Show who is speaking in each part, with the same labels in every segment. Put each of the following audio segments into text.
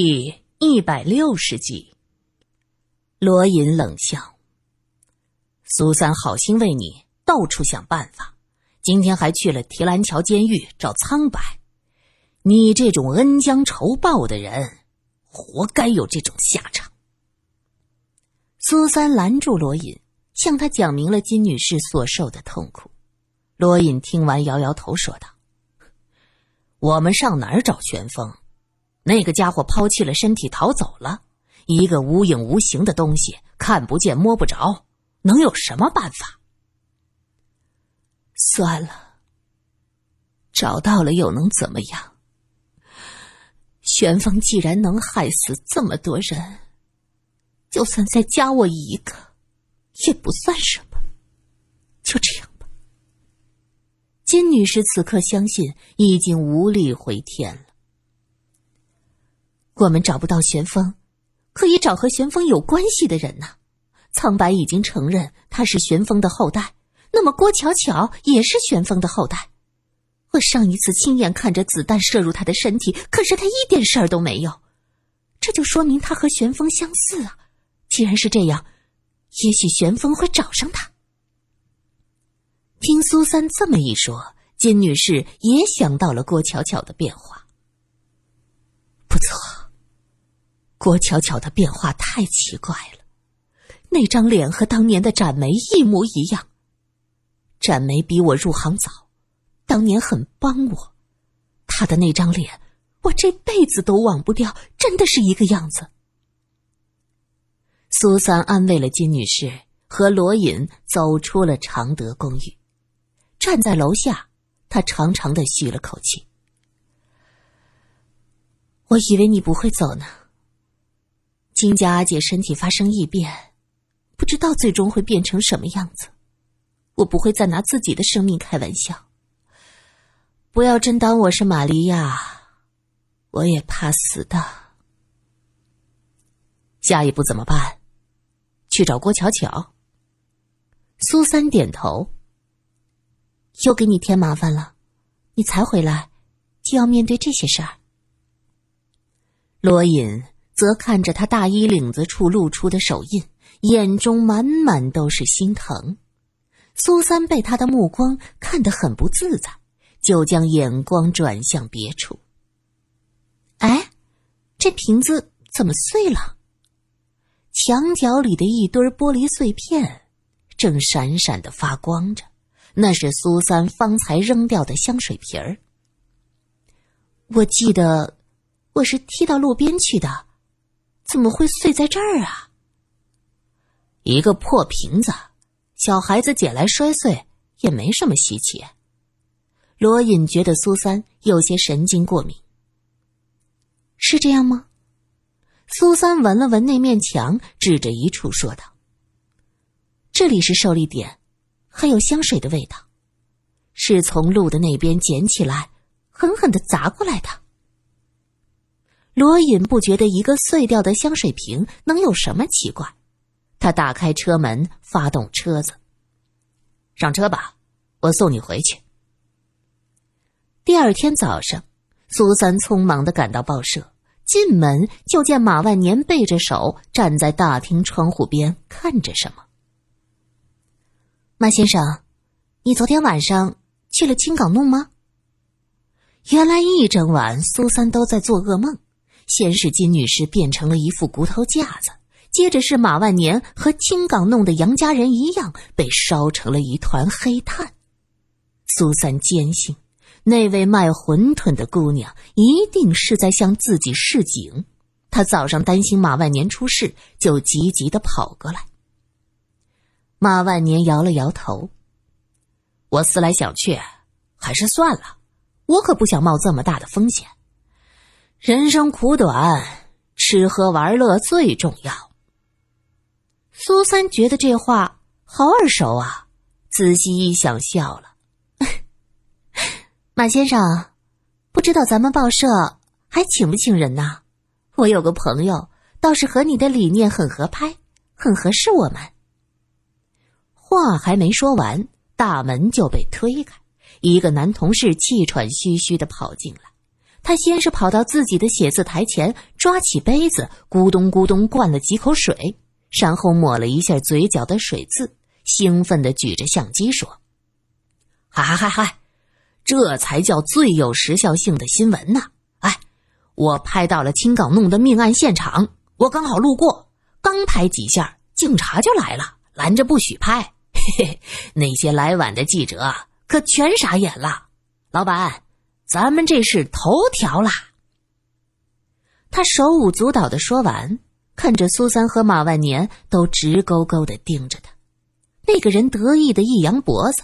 Speaker 1: 第一百六十集，罗隐冷笑：“苏三好心为你到处想办法，今天还去了提篮桥监狱找苍白。你这种恩将仇报的人，活该有这种下场。”苏三拦住罗隐，向他讲明了金女士所受的痛苦。罗隐听完，摇摇头说道：“我们上哪儿找玄风？”那个家伙抛弃了身体逃走了，一个无影无形的东西，看不见摸不着，能有什么办法？算了，找到了又能怎么样？玄风既然能害死这么多人，就算再加我一个，也不算什么。就这样吧。金女士此刻相信已经无力回天了。我们找不到玄风，可以找和玄风有关系的人呢。苍白已经承认他是玄风的后代，那么郭巧巧也是玄风的后代。我上一次亲眼看着子弹射入他的身体，可是他一点事儿都没有，这就说明他和玄风相似啊。既然是这样，也许玄风会找上他。听苏三这么一说，金女士也想到了郭巧巧的变化。不错。郭巧巧的变化太奇怪了，那张脸和当年的展梅一模一样。展梅比我入行早，当年很帮我，她的那张脸我这辈子都忘不掉，真的是一个样子。苏三安慰了金女士，和罗隐走出了常德公寓，站在楼下，他长长的吁了口气。我以为你不会走呢。金家阿姐身体发生异变，不知道最终会变成什么样子。我不会再拿自己的生命开玩笑。不要真当我是玛利亚，我也怕死的。下一步怎么办？去找郭巧巧。苏三点头。又给你添麻烦了，你才回来，就要面对这些事儿。罗隐。则看着他大衣领子处露出的手印，眼中满满都是心疼。苏三被他的目光看得很不自在，就将眼光转向别处。哎，这瓶子怎么碎了？墙角里的一堆玻璃碎片正闪闪的发光着，那是苏三方才扔掉的香水瓶儿。我记得我是踢到路边去的。怎么会碎在这儿啊？一个破瓶子，小孩子捡来摔碎也没什么稀奇。罗隐觉得苏三有些神经过敏，是这样吗？苏三闻了闻那面墙，指着一处说道：“这里是受力点，还有香水的味道，是从路的那边捡起来，狠狠的砸过来的。”罗隐不觉得一个碎掉的香水瓶能有什么奇怪，他打开车门，发动车子，上车吧，我送你回去。第二天早上，苏三匆忙的赶到报社，进门就见马万年背着手站在大厅窗户边看着什么。马先生，你昨天晚上去了青港弄吗？原来一整晚苏三都在做噩梦。先是金女士变成了一副骨头架子，接着是马万年和青港弄的杨家人一样被烧成了一团黑炭。苏三坚信，那位卖馄饨的姑娘一定是在向自己示警。他早上担心马万年出事，就急急的跑过来。马万年摇了摇头：“我思来想去，还是算了，我可不想冒这么大的风险。”人生苦短，吃喝玩乐最重要。苏三觉得这话好耳熟啊，仔细一想，笑了。马先生，不知道咱们报社还请不请人呢？我有个朋友，倒是和你的理念很合拍，很合适我们。话还没说完，大门就被推开，一个男同事气喘吁吁的跑进来。他先是跑到自己的写字台前，抓起杯子，咕咚咕咚灌了几口水，然后抹了一下嘴角的水渍，兴奋地举着相机说：“嗨嗨嗨嗨，这才叫最有时效性的新闻呢！哎，我拍到了青港弄的命案现场，我刚好路过，刚拍几下，警察就来了，拦着不许拍。嘿嘿，那些来晚的记者可全傻眼了。老板。”咱们这是头条啦！他手舞足蹈的说完，看着苏三和马万年都直勾勾的盯着他。那个人得意的一扬脖子：“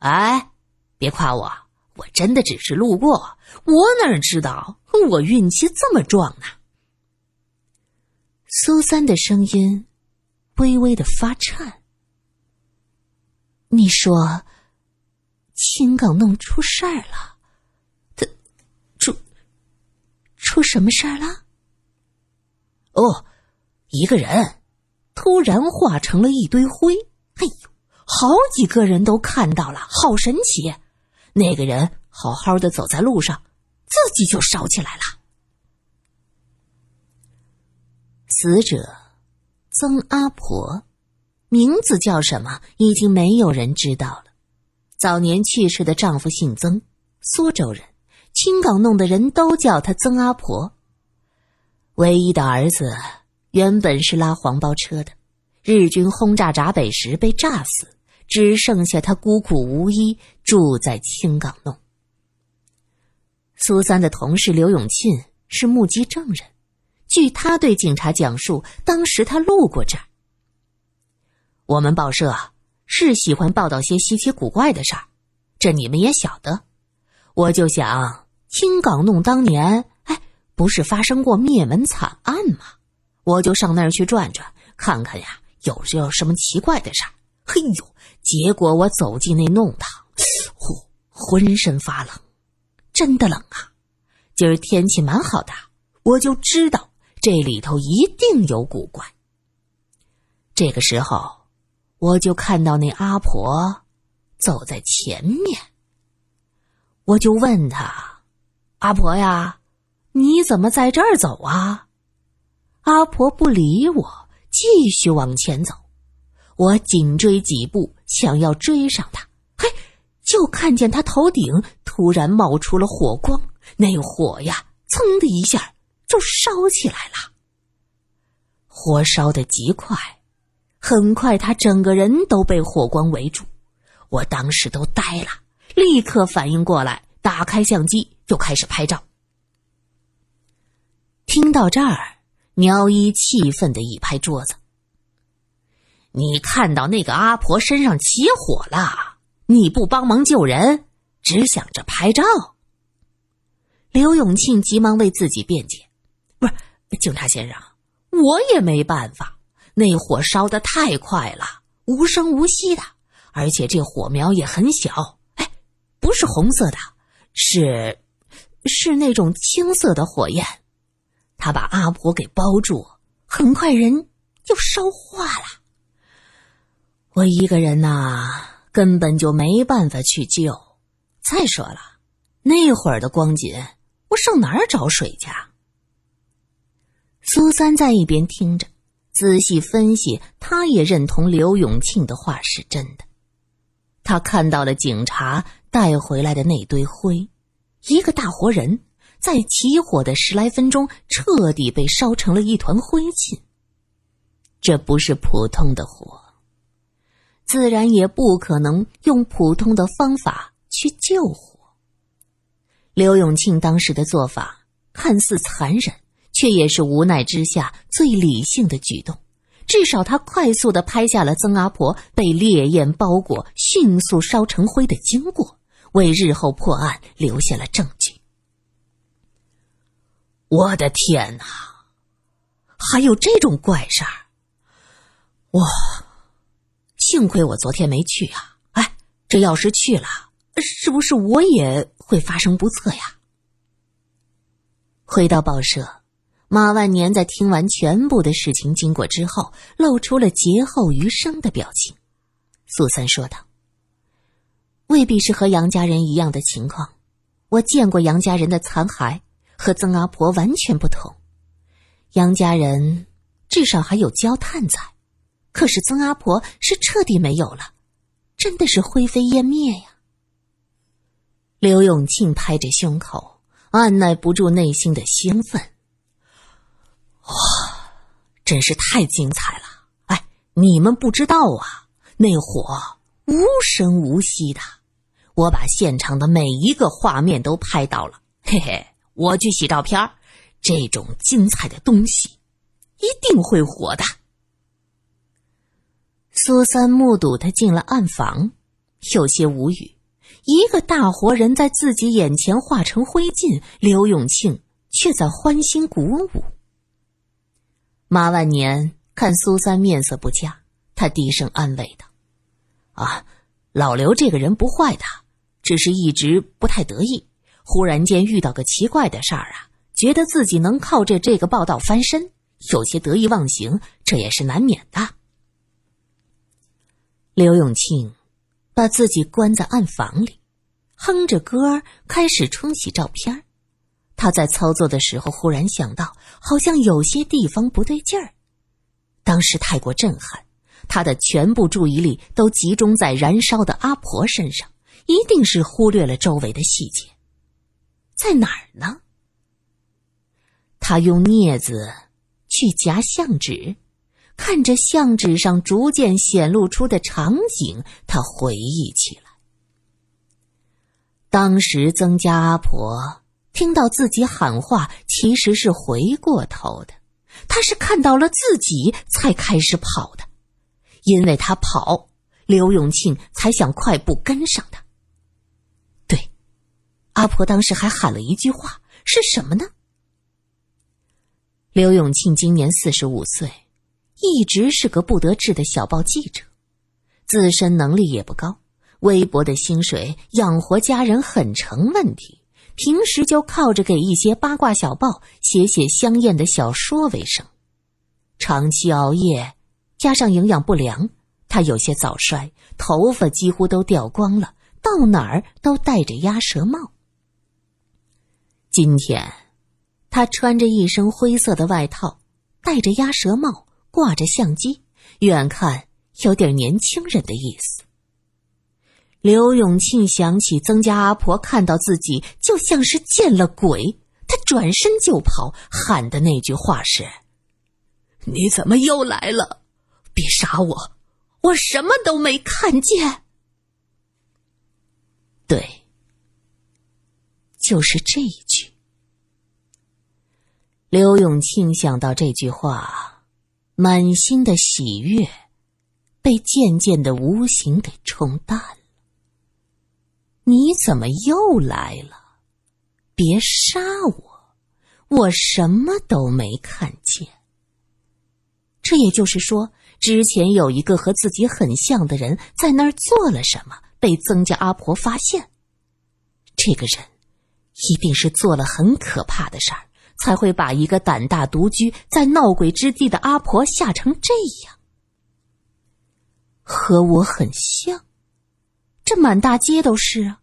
Speaker 1: 哎，别夸我，我真的只是路过，我哪知道我运气这么壮呢？”苏三的声音微微的发颤：“你说，青港弄出事儿了？”出什么事儿了？哦，一个人突然化成了一堆灰。哎呦，好几个人都看到了，好神奇！那个人好好的走在路上，自己就烧起来了。死者曾阿婆，名字叫什么？已经没有人知道了。早年去世的丈夫姓曾，苏州人。青港弄的人都叫他曾阿婆。唯一的儿子原本是拉黄包车的，日军轰炸闸北时被炸死，只剩下他孤苦无依，住在青港弄。苏三的同事刘永庆是目击证人，据他对警察讲述，当时他路过这儿。我们报社是喜欢报道些稀奇古怪的事儿，这你们也晓得，我就想。青港弄当年，哎，不是发生过灭门惨案吗？我就上那儿去转转，看看呀，有没有什么奇怪的事儿。嘿呦，结果我走进那弄堂，呼，浑身发冷，真的冷啊！今儿天气蛮好的，我就知道这里头一定有古怪。这个时候，我就看到那阿婆走在前面，我就问他。阿婆呀，你怎么在这儿走啊？阿婆不理我，继续往前走。我紧追几步，想要追上她，嘿，就看见她头顶突然冒出了火光，那火呀，噌的一下就烧起来了。火烧的极快，很快她整个人都被火光围住。我当时都呆了，立刻反应过来，打开相机。就开始拍照。听到这儿，苗一气愤的一拍桌子：“你看到那个阿婆身上起火了，你不帮忙救人，只想着拍照。”刘永庆急忙为自己辩解：“不是，警察先生，我也没办法，那火烧的太快了，无声无息的，而且这火苗也很小，哎，不是红色的，是。”是那种青色的火焰，他把阿婆给包住，很快人就烧化了。我一个人呐，根本就没办法去救。再说了，那会儿的光景，我上哪儿找水去？苏三在一边听着，仔细分析，他也认同刘永庆的话是真的。他看到了警察带回来的那堆灰。一个大活人，在起火的十来分钟，彻底被烧成了一团灰烬。这不是普通的火，自然也不可能用普通的方法去救火。刘永庆当时的做法看似残忍，却也是无奈之下最理性的举动。至少他快速的拍下了曾阿婆被烈焰包裹、迅速烧成灰的经过。为日后破案留下了证据。我的天哪，还有这种怪事儿！哇，幸亏我昨天没去啊！哎，这要是去了，是不是我也会发生不测呀？回到报社，马万年在听完全部的事情经过之后，露出了劫后余生的表情。苏三说道。未必是和杨家人一样的情况，我见过杨家人的残骸，和曾阿婆完全不同。杨家人至少还有焦炭在，可是曾阿婆是彻底没有了，真的是灰飞烟灭呀！刘永庆拍着胸口，按耐不住内心的兴奋。哇，真是太精彩了！哎，你们不知道啊，那火无声无息的，我把现场的每一个画面都拍到了。嘿嘿，我去洗照片这种精彩的东西，一定会火的。苏三目睹他进了暗房，有些无语。一个大活人在自己眼前化成灰烬，刘永庆却在欢欣鼓舞。马万年看苏三面色不佳，他低声安慰道：“啊，老刘这个人不坏的，只是一直不太得意，忽然间遇到个奇怪的事儿啊。”觉得自己能靠着这个报道翻身，有些得意忘形，这也是难免的。刘永庆把自己关在暗房里，哼着歌开始冲洗照片。他在操作的时候忽然想到，好像有些地方不对劲儿。当时太过震撼，他的全部注意力都集中在燃烧的阿婆身上，一定是忽略了周围的细节。在哪儿呢？他用镊子去夹相纸，看着相纸上逐渐显露出的场景，他回忆起来。当时曾家阿婆听到自己喊话，其实是回过头的，她是看到了自己才开始跑的，因为他跑，刘永庆才想快步跟上他。阿婆当时还喊了一句话，是什么呢？刘永庆今年四十五岁，一直是个不得志的小报记者，自身能力也不高，微薄的薪水养活家人很成问题。平时就靠着给一些八卦小报写写香艳的小说为生，长期熬夜加上营养不良，他有些早衰，头发几乎都掉光了，到哪儿都戴着鸭舌帽。今天。他穿着一身灰色的外套，戴着鸭舌帽，挂着相机，远看有点年轻人的意思。刘永庆想起曾家阿婆看到自己就像是见了鬼，他转身就跑，喊的那句话是：“你怎么又来了？别杀我，我什么都没看见。”对，就是这一句。刘永庆想到这句话，满心的喜悦被渐渐的无形给冲淡了。你怎么又来了？别杀我，我什么都没看见。这也就是说，之前有一个和自己很像的人在那儿做了什么，被曾家阿婆发现。这个人一定是做了很可怕的事儿。才会把一个胆大独居在闹鬼之地的阿婆吓成这样，和我很像，这满大街都是啊。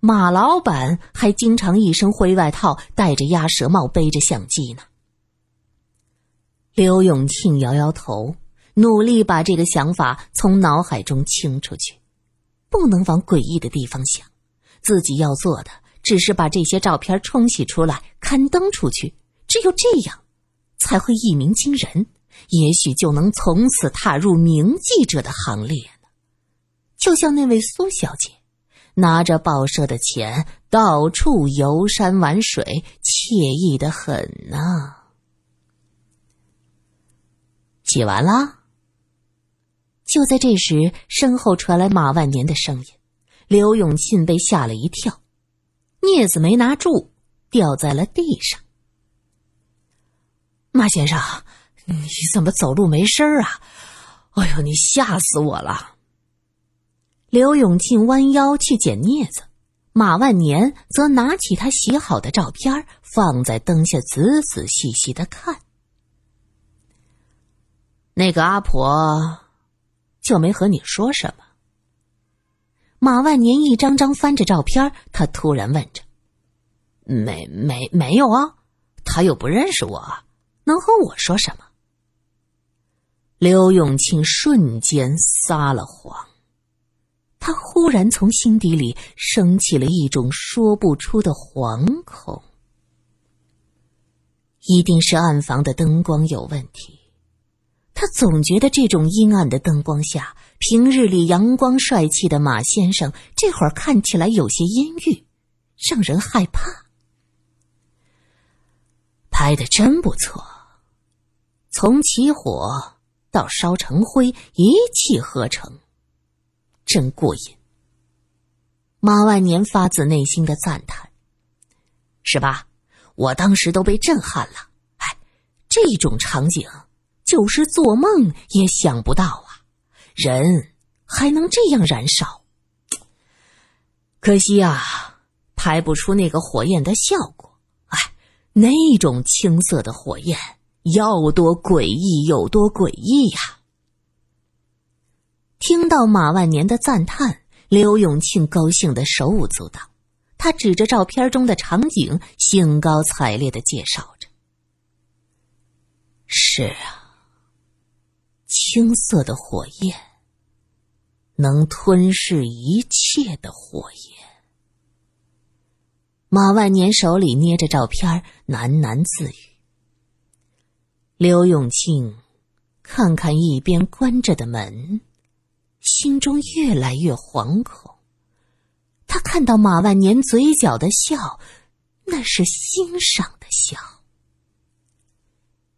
Speaker 1: 马老板还经常一身灰外套，戴着鸭舌帽，背着相机呢。刘永庆摇摇头，努力把这个想法从脑海中清出去，不能往诡异的地方想，自己要做的。只是把这些照片冲洗出来，刊登出去，只有这样，才会一鸣惊人，也许就能从此踏入名记者的行列呢。就像那位苏小姐，拿着报社的钱到处游山玩水，惬意的很呢。写完啦。就在这时，身后传来马万年的声音，刘永庆被吓了一跳。镊子没拿住，掉在了地上。马先生，你怎么走路没声儿啊？哎呦，你吓死我了！刘永庆弯腰去捡镊子，马万年则拿起他洗好的照片，放在灯下仔仔细细的看。那个阿婆就没和你说什么？马万年一张张翻着照片，他突然问着：“没没没有啊，他又不认识我，能和我说什么？刘永庆瞬间撒了谎，他忽然从心底里升起了一种说不出的惶恐。一定是暗房的灯光有问题，他总觉得这种阴暗的灯光下，平日里阳光帅气的马先生这会儿看起来有些阴郁，让人害怕。拍的真不错，从起火。到烧成灰，一气呵成，真过瘾。马万年发自内心的赞叹：“是吧？我当时都被震撼了。哎，这种场景就是做梦也想不到啊！人还能这样燃烧？可惜啊，拍不出那个火焰的效果。哎，那种青色的火焰。”要多诡异有多诡异呀！听到马万年的赞叹，刘永庆高兴的手舞足蹈，他指着照片中的场景，兴高采烈的介绍着：“是啊，青色的火焰，能吞噬一切的火焰。”马万年手里捏着照片，喃喃自语。刘永庆看看一边关着的门，心中越来越惶恐。他看到马万年嘴角的笑，那是欣赏的笑。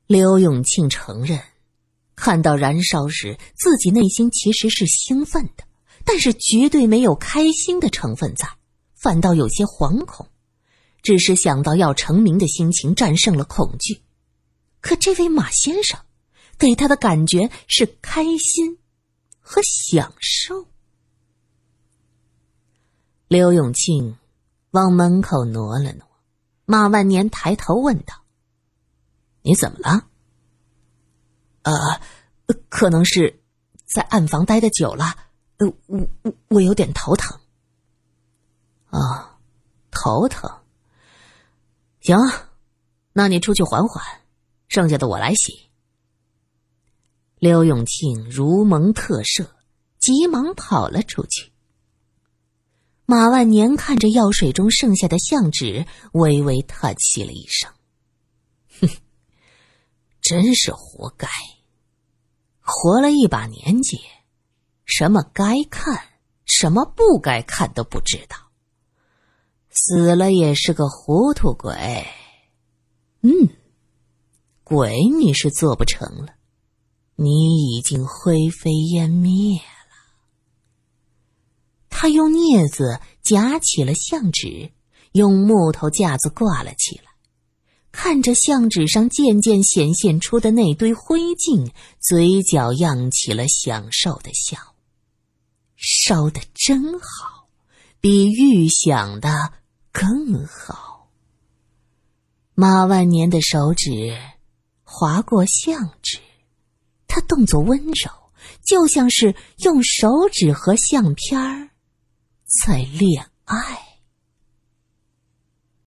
Speaker 1: 刘永庆承认，看到燃烧时，自己内心其实是兴奋的，但是绝对没有开心的成分在，反倒有些惶恐。只是想到要成名的心情战胜了恐惧。可这位马先生，给他的感觉是开心和享受。刘永庆往门口挪了挪，马万年抬头问道：“你怎么了？”“呃，可能是在暗房待的久了，呃，我我有点头疼。”“啊，头疼。行，那你出去缓缓。”剩下的我来洗。刘永庆如蒙特赦，急忙跑了出去。马万年看着药水中剩下的相纸，微微叹息了一声：“，真是活该！活了一把年纪，什么该看，什么不该看都不知道，死了也是个糊涂鬼。”嗯。鬼你是做不成了，你已经灰飞烟灭了。他用镊子夹起了相纸，用木头架子挂了起来，看着相纸上渐渐显现出的那堆灰烬，嘴角漾起了享受的笑。烧的真好，比预想的更好。马万年的手指。划过相纸，他动作温柔，就像是用手指和相片儿在恋爱。